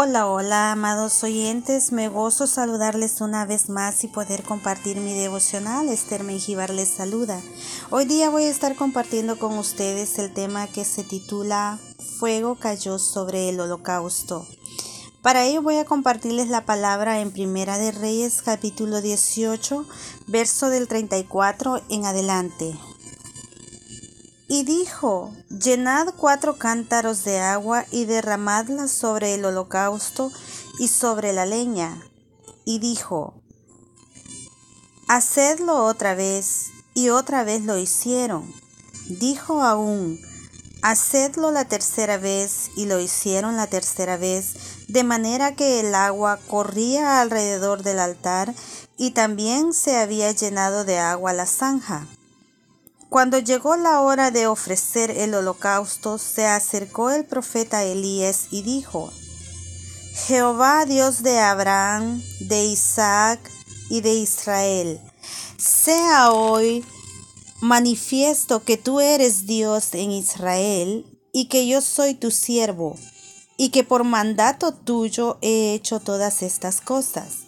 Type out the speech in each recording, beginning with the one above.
Hola, hola, amados oyentes. Me gozo saludarles una vez más y poder compartir mi devocional. Esther Menjivar les saluda. Hoy día voy a estar compartiendo con ustedes el tema que se titula Fuego cayó sobre el holocausto. Para ello voy a compartirles la palabra en Primera de Reyes capítulo 18, verso del 34 en adelante. Y dijo, llenad cuatro cántaros de agua y derramadla sobre el holocausto y sobre la leña. Y dijo, hacedlo otra vez. Y otra vez lo hicieron. Dijo aún, hacedlo la tercera vez. Y lo hicieron la tercera vez, de manera que el agua corría alrededor del altar y también se había llenado de agua la zanja. Cuando llegó la hora de ofrecer el holocausto, se acercó el profeta Elías y dijo, Jehová Dios de Abraham, de Isaac y de Israel, sea hoy manifiesto que tú eres Dios en Israel y que yo soy tu siervo, y que por mandato tuyo he hecho todas estas cosas.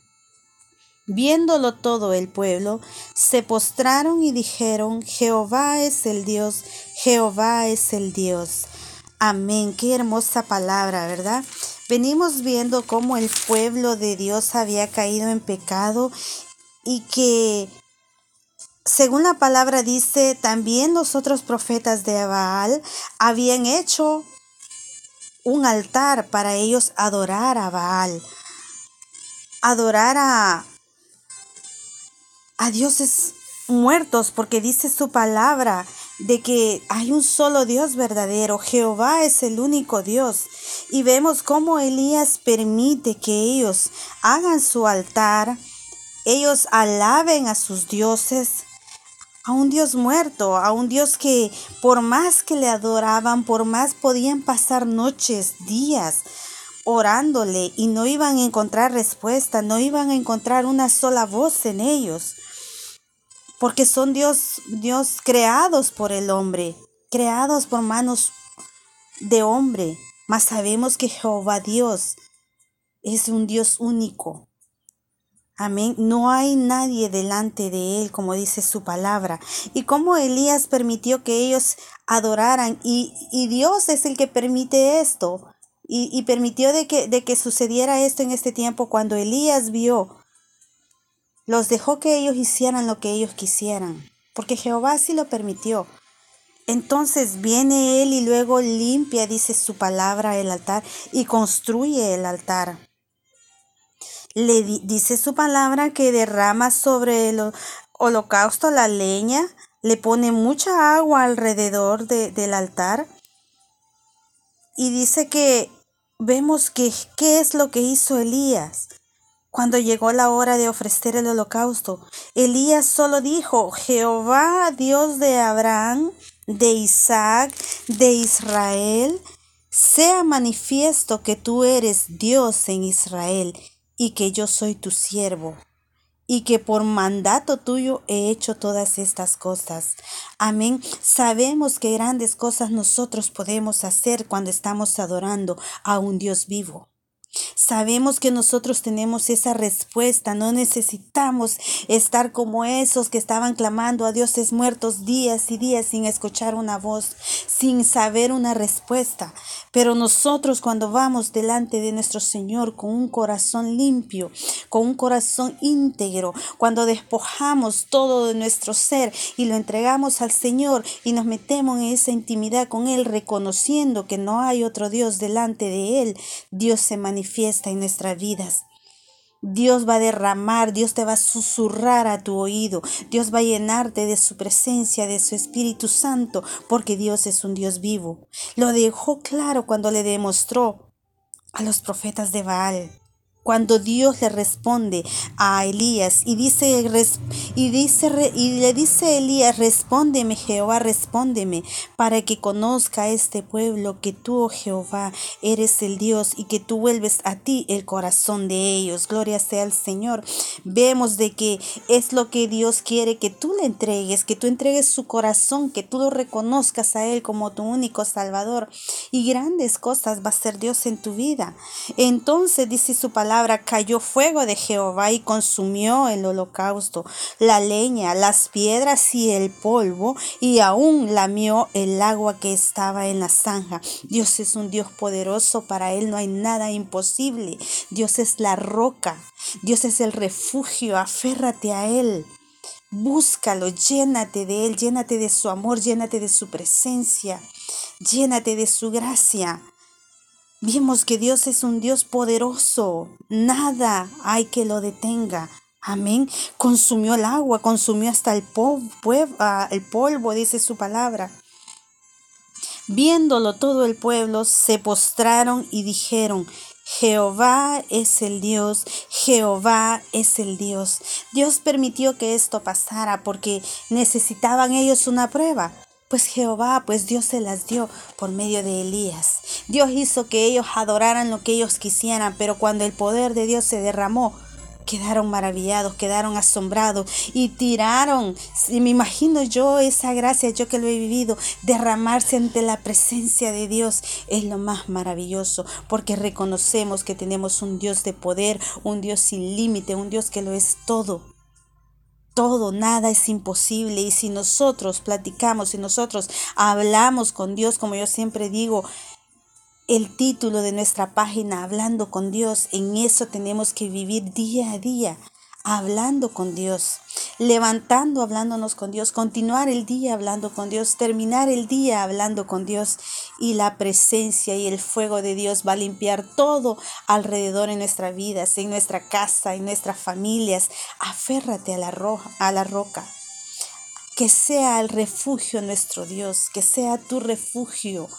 Viéndolo todo el pueblo, se postraron y dijeron, Jehová es el Dios, Jehová es el Dios. Amén, qué hermosa palabra, ¿verdad? Venimos viendo cómo el pueblo de Dios había caído en pecado y que, según la palabra dice, también los otros profetas de Baal habían hecho un altar para ellos adorar a Baal, adorar a, a dioses muertos, porque dice su palabra de que hay un solo Dios verdadero, Jehová es el único Dios. Y vemos cómo Elías permite que ellos hagan su altar, ellos alaben a sus dioses, a un Dios muerto, a un Dios que por más que le adoraban, por más podían pasar noches, días, orándole y no iban a encontrar respuesta, no iban a encontrar una sola voz en ellos porque son Dios, Dios creados por el hombre, creados por manos de hombre, mas sabemos que Jehová Dios es un Dios único. Amén. No hay nadie delante de él, como dice su palabra. Y como Elías permitió que ellos adoraran, y, Dios es el que permite esto. Y, y permitió de que, de que sucediera esto en este tiempo cuando Elías vio los dejó que ellos hicieran lo que ellos quisieran, porque Jehová sí lo permitió. Entonces viene él y luego limpia, dice su palabra, el altar y construye el altar. Le dice su palabra que derrama sobre el holocausto la leña, le pone mucha agua alrededor del altar y dice que vemos que qué es lo que hizo Elías. Cuando llegó la hora de ofrecer el holocausto, Elías solo dijo, Jehová, Dios de Abraham, de Isaac, de Israel, sea manifiesto que tú eres Dios en Israel y que yo soy tu siervo y que por mandato tuyo he hecho todas estas cosas. Amén. Sabemos que grandes cosas nosotros podemos hacer cuando estamos adorando a un Dios vivo. Sabemos que nosotros tenemos esa respuesta, no necesitamos estar como esos que estaban clamando a dioses muertos días y días sin escuchar una voz, sin saber una respuesta. Pero nosotros cuando vamos delante de nuestro Señor con un corazón limpio, con un corazón íntegro, cuando despojamos todo de nuestro ser y lo entregamos al Señor y nos metemos en esa intimidad con Él, reconociendo que no hay otro Dios delante de Él, Dios se manifiesta en nuestras vidas. Dios va a derramar, Dios te va a susurrar a tu oído, Dios va a llenarte de su presencia, de su Espíritu Santo, porque Dios es un Dios vivo. Lo dejó claro cuando le demostró a los profetas de Baal. Cuando Dios le responde a Elías y dice y dice y le dice a Elías respóndeme Jehová respóndeme para que conozca este pueblo que tú oh Jehová eres el Dios y que tú vuelves a ti el corazón de ellos. Gloria sea al Señor vemos de que es lo que Dios quiere que tú le entregues que tú entregues su corazón que tú lo reconozcas a él como tu único salvador. Y grandes cosas va a ser Dios en tu vida. Entonces dice su palabra cayó fuego de Jehová y consumió el holocausto, la leña, las piedras y el polvo, y aún lamió el agua que estaba en la zanja. Dios es un Dios poderoso, para Él no hay nada imposible. Dios es la roca, Dios es el refugio, aférrate a Él. Búscalo, llénate de Él, llénate de su amor, llénate de su presencia, llénate de su gracia. Vimos que Dios es un Dios poderoso. Nada hay que lo detenga. Amén. Consumió el agua, consumió hasta el, ah, el polvo, dice su palabra. Viéndolo todo el pueblo, se postraron y dijeron, Jehová es el Dios, Jehová es el Dios. Dios permitió que esto pasara porque necesitaban ellos una prueba. Pues Jehová, pues Dios se las dio por medio de Elías. Dios hizo que ellos adoraran lo que ellos quisieran, pero cuando el poder de Dios se derramó, quedaron maravillados, quedaron asombrados y tiraron, me imagino yo esa gracia, yo que lo he vivido, derramarse ante la presencia de Dios es lo más maravilloso, porque reconocemos que tenemos un Dios de poder, un Dios sin límite, un Dios que lo es todo todo, nada es imposible. Y si nosotros platicamos, si nosotros hablamos con Dios, como yo siempre digo, el título de nuestra página, Hablando con Dios, en eso tenemos que vivir día a día, hablando con Dios, levantando, hablándonos con Dios, continuar el día hablando con Dios, terminar el día hablando con Dios y la presencia y el fuego de Dios va a limpiar todo alrededor en nuestra vida, en nuestra casa, en nuestras familias. Aférrate a la, roja, a la roca. Que sea el refugio nuestro Dios, que sea tu refugio,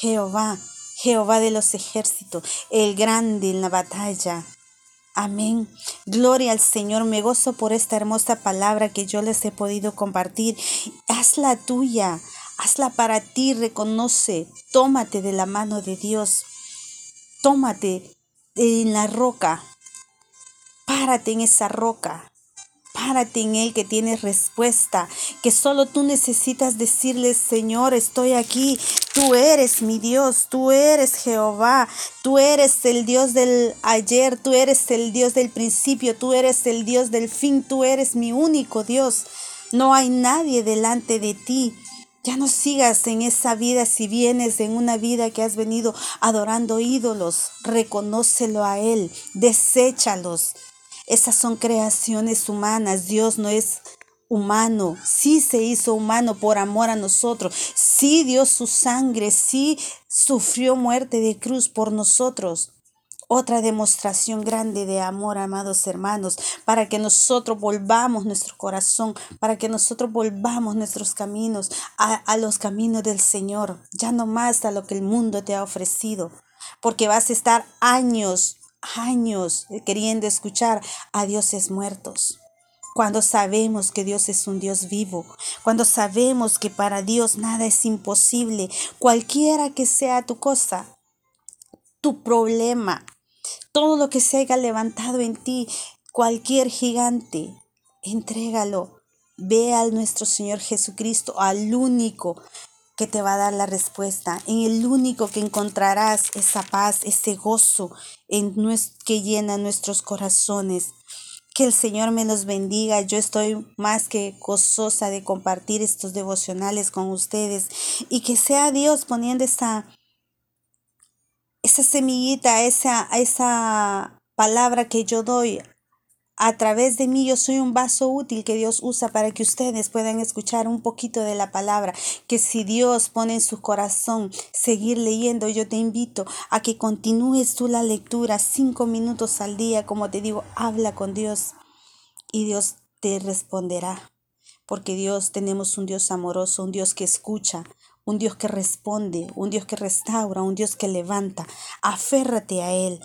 Jehová, Jehová de los ejércitos, el grande en la batalla. Amén. Gloria al Señor. Me gozo por esta hermosa palabra que yo les he podido compartir. Hazla tuya. Hazla para ti. Reconoce. Tómate de la mano de Dios. Tómate en la roca. Párate en esa roca. Párate en Él que tienes respuesta, que solo tú necesitas decirle, Señor, estoy aquí, tú eres mi Dios, tú eres Jehová, tú eres el Dios del ayer, tú eres el Dios del principio, tú eres el Dios del fin, tú eres mi único Dios. No hay nadie delante de ti. Ya no sigas en esa vida si vienes en una vida que has venido adorando ídolos. Reconócelo a Él, deséchalos esas son creaciones humanas. Dios no es humano. Sí se hizo humano por amor a nosotros. Sí dio su sangre. Sí sufrió muerte de cruz por nosotros. Otra demostración grande de amor, amados hermanos, para que nosotros volvamos nuestro corazón, para que nosotros volvamos nuestros caminos a, a los caminos del Señor, ya no más a lo que el mundo te ha ofrecido, porque vas a estar años años queriendo escuchar a dioses muertos. Cuando sabemos que Dios es un Dios vivo, cuando sabemos que para Dios nada es imposible, cualquiera que sea tu cosa, tu problema, todo lo que se haya levantado en ti, cualquier gigante, entrégalo. Ve al nuestro Señor Jesucristo, al único que te va a dar la respuesta, en el único que encontrarás esa paz, ese gozo en que llena nuestros corazones. Que el Señor me los bendiga. Yo estoy más que gozosa de compartir estos devocionales con ustedes y que sea Dios poniendo esa, esa semillita, esa, esa palabra que yo doy a través de mí yo soy un vaso útil que Dios usa para que ustedes puedan escuchar un poquito de la palabra, que si Dios pone en su corazón seguir leyendo, yo te invito a que continúes tú la lectura cinco minutos al día, como te digo, habla con Dios y Dios te responderá, porque Dios tenemos un Dios amoroso, un Dios que escucha, un Dios que responde, un Dios que restaura, un Dios que levanta. Aférrate a Él,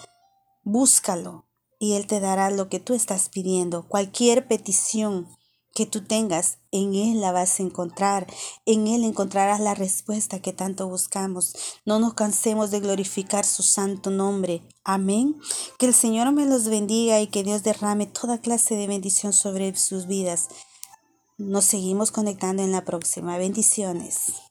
búscalo, y Él te dará lo que tú estás pidiendo. Cualquier petición que tú tengas, en Él la vas a encontrar. En Él encontrarás la respuesta que tanto buscamos. No nos cansemos de glorificar su santo nombre. Amén. Que el Señor me los bendiga y que Dios derrame toda clase de bendición sobre sus vidas. Nos seguimos conectando en la próxima. Bendiciones.